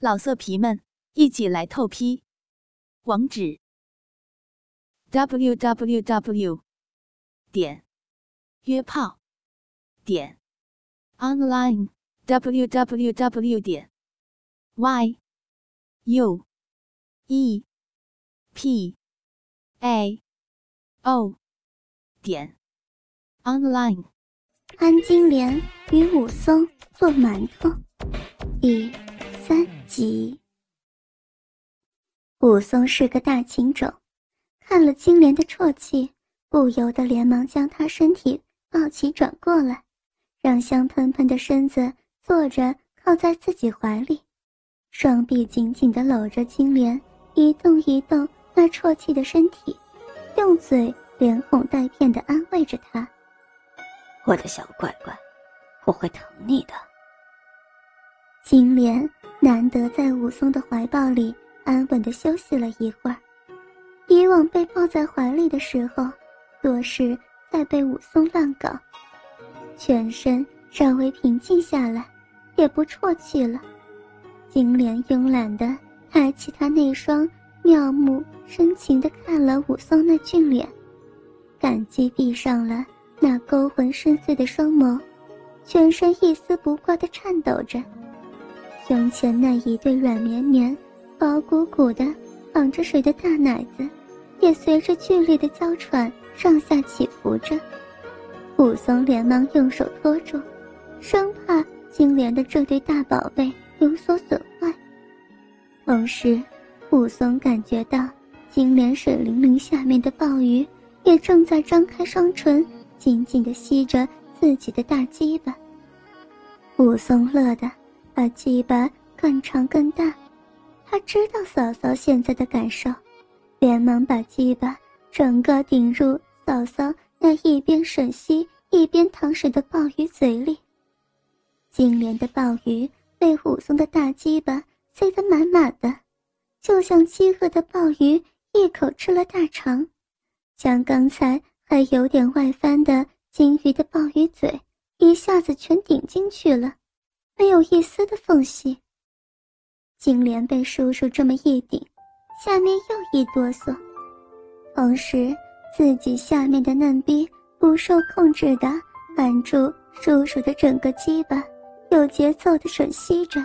老色皮们，一起来透批！网址：w w w 点约炮点 online w w w 点 y u e p a o 点 online。安金莲与武松做馒头，第三集。武松是个大情种，看了金莲的啜泣，不由得连忙将她身体抱起转过来，让香喷喷的身子坐着靠在自己怀里，双臂紧紧地搂着金莲，一动一动那啜泣的身体，用嘴连哄带骗地安慰着她。我的小乖乖，我会疼你的。金莲难得在武松的怀抱里安稳的休息了一会儿，以往被抱在怀里的时候，多是再被武松乱搞，全身稍微平静下来，也不啜泣了。金莲慵懒的抬起她那双妙目，深情的看了武松那俊脸，感激闭上了。那勾魂深邃的双眸，全身一丝不挂的颤抖着，胸前那一对软绵绵、薄鼓鼓的绑着水的大奶子，也随着剧烈的娇喘上下起伏着。武松连忙用手托住，生怕金莲的这对大宝贝有所损坏。同时，武松感觉到金莲水灵灵下面的鲍鱼也正在张开双唇。紧紧地吸着自己的大鸡巴，武松乐得把鸡巴更长更大。他知道嫂嫂现在的感受，连忙把鸡巴整个顶入嫂嫂那一边吮吸一边淌水的鲍鱼嘴里。金莲的鲍鱼被武松的大鸡巴塞得满满的，就像饥饿的鲍鱼一口吃了大肠，将刚才。还有点外翻的金鱼的鲍鱼嘴，一下子全顶进去了，没有一丝的缝隙。金莲被叔叔这么一顶，下面又一哆嗦，同时自己下面的嫩逼不受控制的按住叔叔的整个鸡巴，有节奏的吮吸着。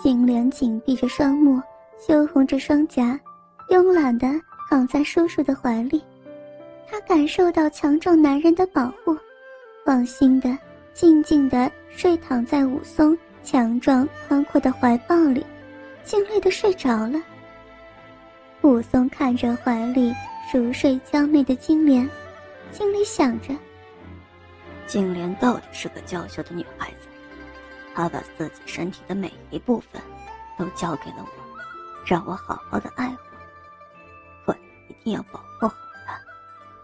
金莲紧闭着双目，羞红着双颊，慵懒的躺在叔叔的怀里。她感受到强壮男人的保护，放心的、静静的睡躺在武松强壮宽阔的怀抱里，尽力的睡着了。武松看着怀里熟睡娇媚的金莲，心里想着：金莲到底是个娇羞的女孩子，她把自己身体的每一部分都交给了我，让我好好的爱护，我一定要保护好她。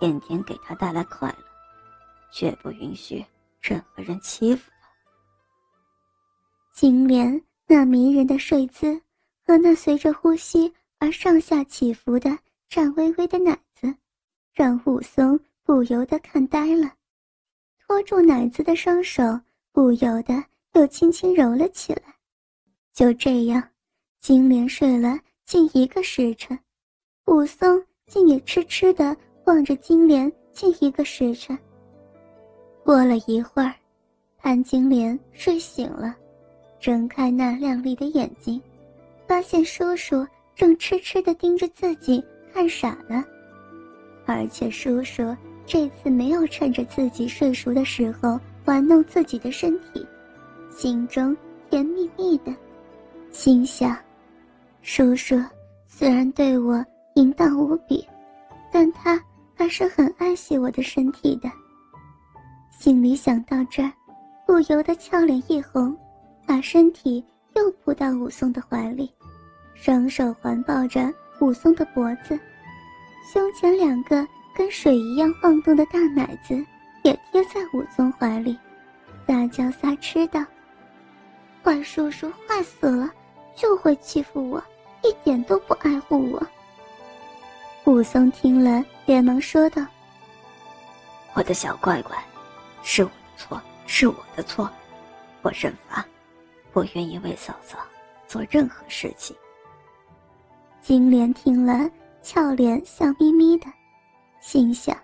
天天给她带来快乐，绝不允许任何人欺负他。金莲那迷人的睡姿和那随着呼吸而上下起伏的颤巍巍的奶子，让武松不由得看呆了。托住奶子的双手不由得又轻轻揉了起来。就这样，金莲睡了近一个时辰，武松竟也痴痴的。望着金莲近一个时辰。过了一会儿，潘金莲睡醒了，睁开那亮丽的眼睛，发现叔叔正痴痴地盯着自己看傻了，而且叔叔这次没有趁着自己睡熟的时候玩弄自己的身体，心中甜蜜蜜的，心想：叔叔虽然对我淫荡无比，但他。还是很爱惜我的身体的。心里想到这儿，不由得俏脸一红，把身体又扑到武松的怀里，双手环抱着武松的脖子，胸前两个跟水一样晃动的大奶子也贴在武松怀里，撒娇撒痴道：“坏叔叔坏死了，就会欺负我，一点都不爱护我。”武松听了，连忙说道：“我的小乖乖，是我的错，是我的错，我认罚。我愿意为嫂嫂做任何事情。金莲听了，俏脸笑眯眯的，心想：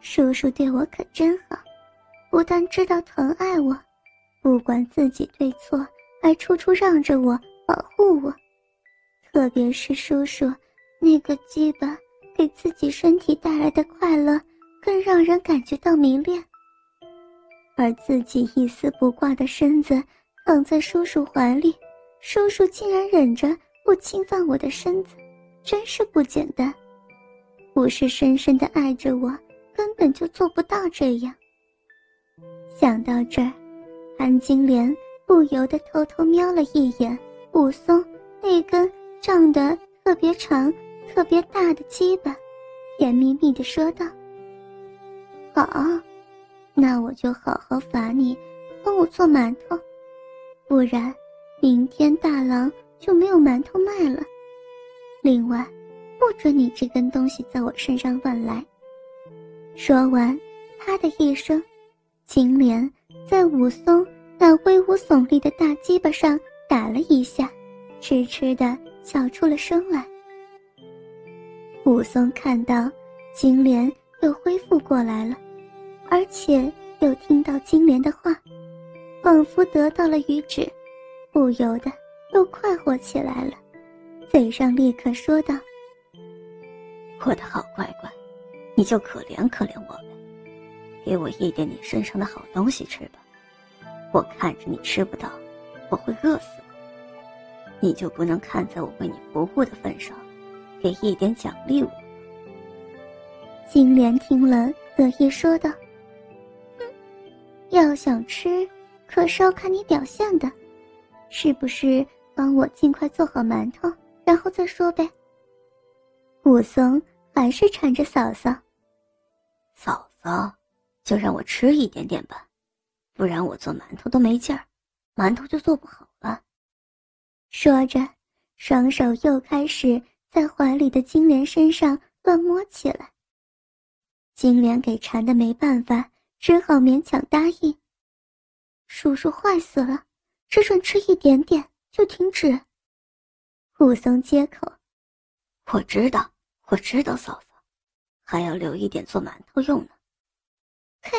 叔叔对我可真好，不但知道疼爱我，不管自己对错，还处处让着我，保护我。特别是叔叔那个鸡巴，给自己身体带来的快乐，更让人感觉到迷恋。而自己一丝不挂的身子躺在叔叔怀里，叔叔竟然忍着不侵犯我的身子，真是不简单。不是深深的爱着我，根本就做不到这样。想到这儿，安金莲不由得偷偷瞄了一眼武松那根长得特别长、特别大的鸡巴，甜蜜蜜的说道：“好。”那我就好好罚你，帮我做馒头，不然明天大郎就没有馒头卖了。另外，不准你这根东西在我身上乱来。说完，啪的一声，金莲在武松那威武耸立的大鸡巴上打了一下，痴痴的笑出了声来。武松看到金莲又恢复过来了。而且又听到金莲的话，仿佛得到了谕旨，不由得又快活起来了，嘴上立刻说道：“我的好乖乖，你就可怜可怜我呗，给我一点你身上的好东西吃吧。我看着你吃不到，我会饿死的。你就不能看在我为你服务的份上，给一点奖励我？”金莲听了，得意说道。要想吃，可是要看你表现的，是不是？帮我尽快做好馒头，然后再说呗。武松还是缠着嫂嫂，嫂嫂，就让我吃一点点吧，不然我做馒头都没劲儿，馒头就做不好了。说着，双手又开始在怀里的金莲身上乱摸起来。金莲给缠的没办法。只好勉强答应。叔叔坏死了，只准吃一点点就停止。武松接口：“我知道，我知道，嫂嫂，还要留一点做馒头用呢。”嘿，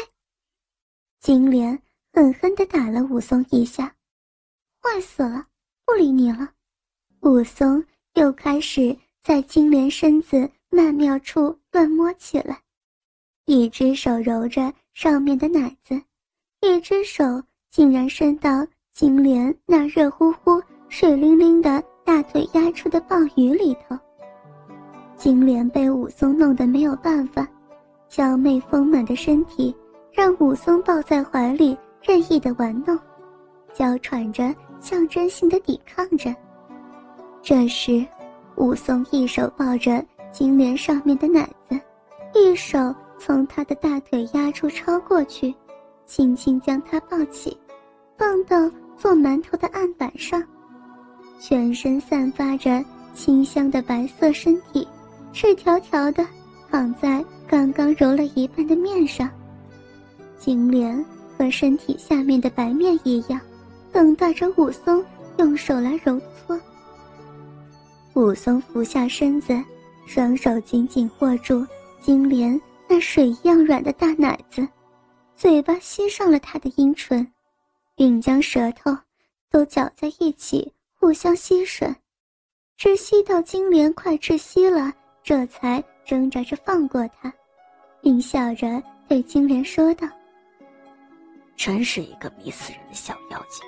金莲狠狠地打了武松一下，坏死了，不理你了。武松又开始在金莲身子曼妙处乱摸起来，一只手揉着。上面的奶子，一只手竟然伸到金莲那热乎乎、水灵灵的大腿压出的鲍鱼里头。金莲被武松弄得没有办法，娇媚丰满的身体让武松抱在怀里任意的玩弄，娇喘着象征性的抵抗着。这时，武松一手抱着金莲上面的奶子，一手。从他的大腿压处超过去，轻轻将他抱起，放到做馒头的案板上，全身散发着清香的白色身体，赤条条的躺在刚刚揉了一半的面上。金莲和身体下面的白面一样，等待着武松用手来揉搓。武松俯下身子，双手紧紧握住金莲。那水一样软的大奶子，嘴巴吸上了他的阴唇，并将舌头都搅在一起，互相吸吮，直吸到金莲快窒息了，这才挣扎着放过他，并笑着对金莲说道：“真是一个迷死人的小妖精，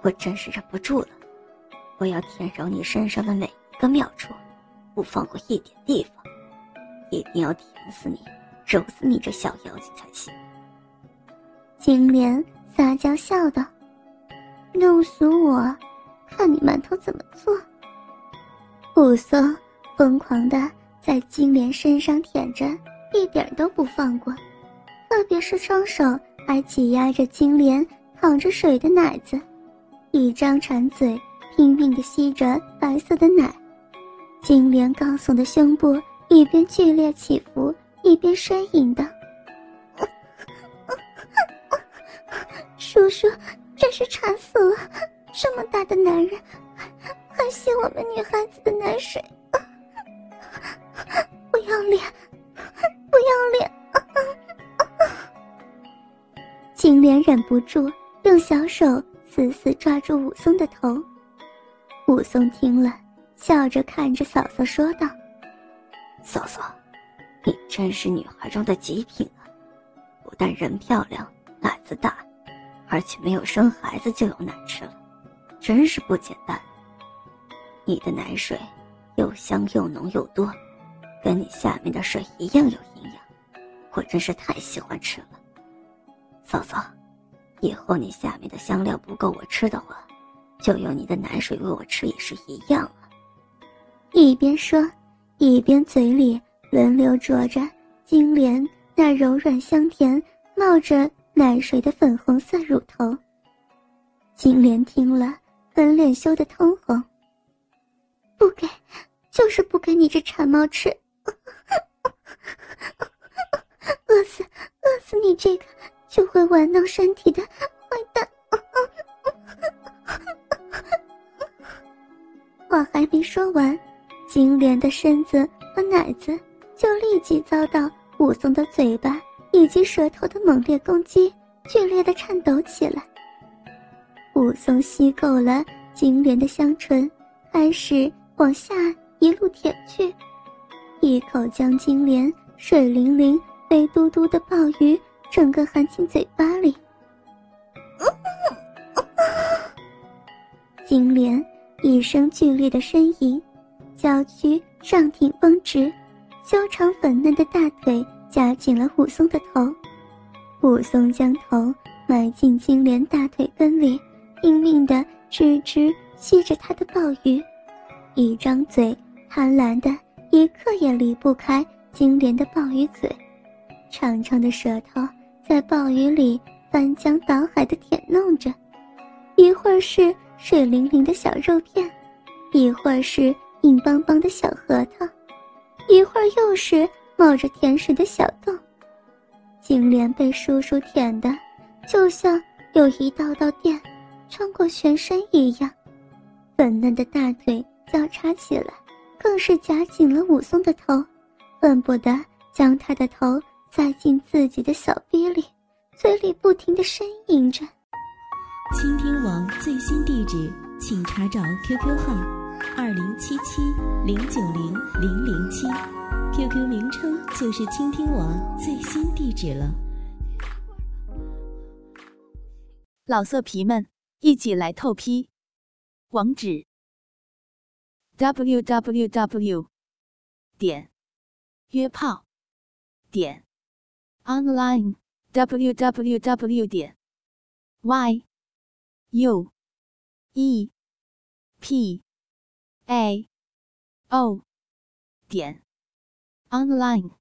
我真是忍不住了，我要舔揉你身上的每一个妙处，不放过一点地方，一定要舔死你。”揉死你这小妖精才行！金莲撒娇笑道：“弄死我，看你馒头怎么做。”武松疯狂的在金莲身上舔着，一点都不放过，特别是双手还挤压着金莲淌着水的奶子，一张馋嘴拼命的吸着白色的奶，金莲高耸的胸部一边剧烈起伏。一边呻吟的，叔叔真是馋死了，这么大的男人，还还吸我们女孩子的奶水，不要脸，不要脸！金莲忍不住用小手死死抓住武松的头。武松听了，笑着看着嫂嫂说道：“嫂嫂，你真是女孩中的极品啊！不但人漂亮，奶子大，而且没有生孩子就有奶吃了。”真是不简单。你的奶水又香又浓又多，跟你下面的水一样有营养，我真是太喜欢吃了。嫂嫂，以后你下面的香料不够我吃的话，就用你的奶水喂我吃也是一样啊。一边说，一边嘴里轮流啄着金莲那柔软香甜、冒着奶水的粉红色乳头。金莲听了。粉脸羞得通红。不给，就是不给你这馋猫吃，饿死，饿死你这个就会玩弄身体的坏蛋！话还没说完，金莲的身子和奶子就立即遭到武松的嘴巴以及舌头的猛烈攻击，剧烈的颤抖起来。武松吸够了金莲的香唇，开始往下一路舔去，一口将金莲水灵灵、肥嘟嘟的鲍鱼整个含进嘴巴里。金莲一声剧烈的呻吟，娇躯上挺绷直，修长粉嫩的大腿夹紧了武松的头。武松将头埋进金莲大腿根里。拼命的吱吱吸着他的鲍鱼，一张嘴贪婪的一刻也离不开金莲的鲍鱼嘴，长长的舌头在鲍鱼里翻江倒海的舔弄着，一会儿是水灵灵的小肉片，一会儿是硬邦邦的小核桃，一会儿又是冒着甜水的小洞。金莲被叔叔舔的，就像有一道道电。穿过全身一样，粉嫩的大腿交叉起来，更是夹紧了武松的头，恨不得将他的头塞进自己的小逼里，嘴里不停的呻吟着。倾听网最新地址，请查找 QQ 号：二零七七零九零零零七，QQ 名称就是倾听网最新地址了。老色皮们。一起来透批，网址：w w w 点约炮点 online w w w 点 y u e p a. O. 点。Online。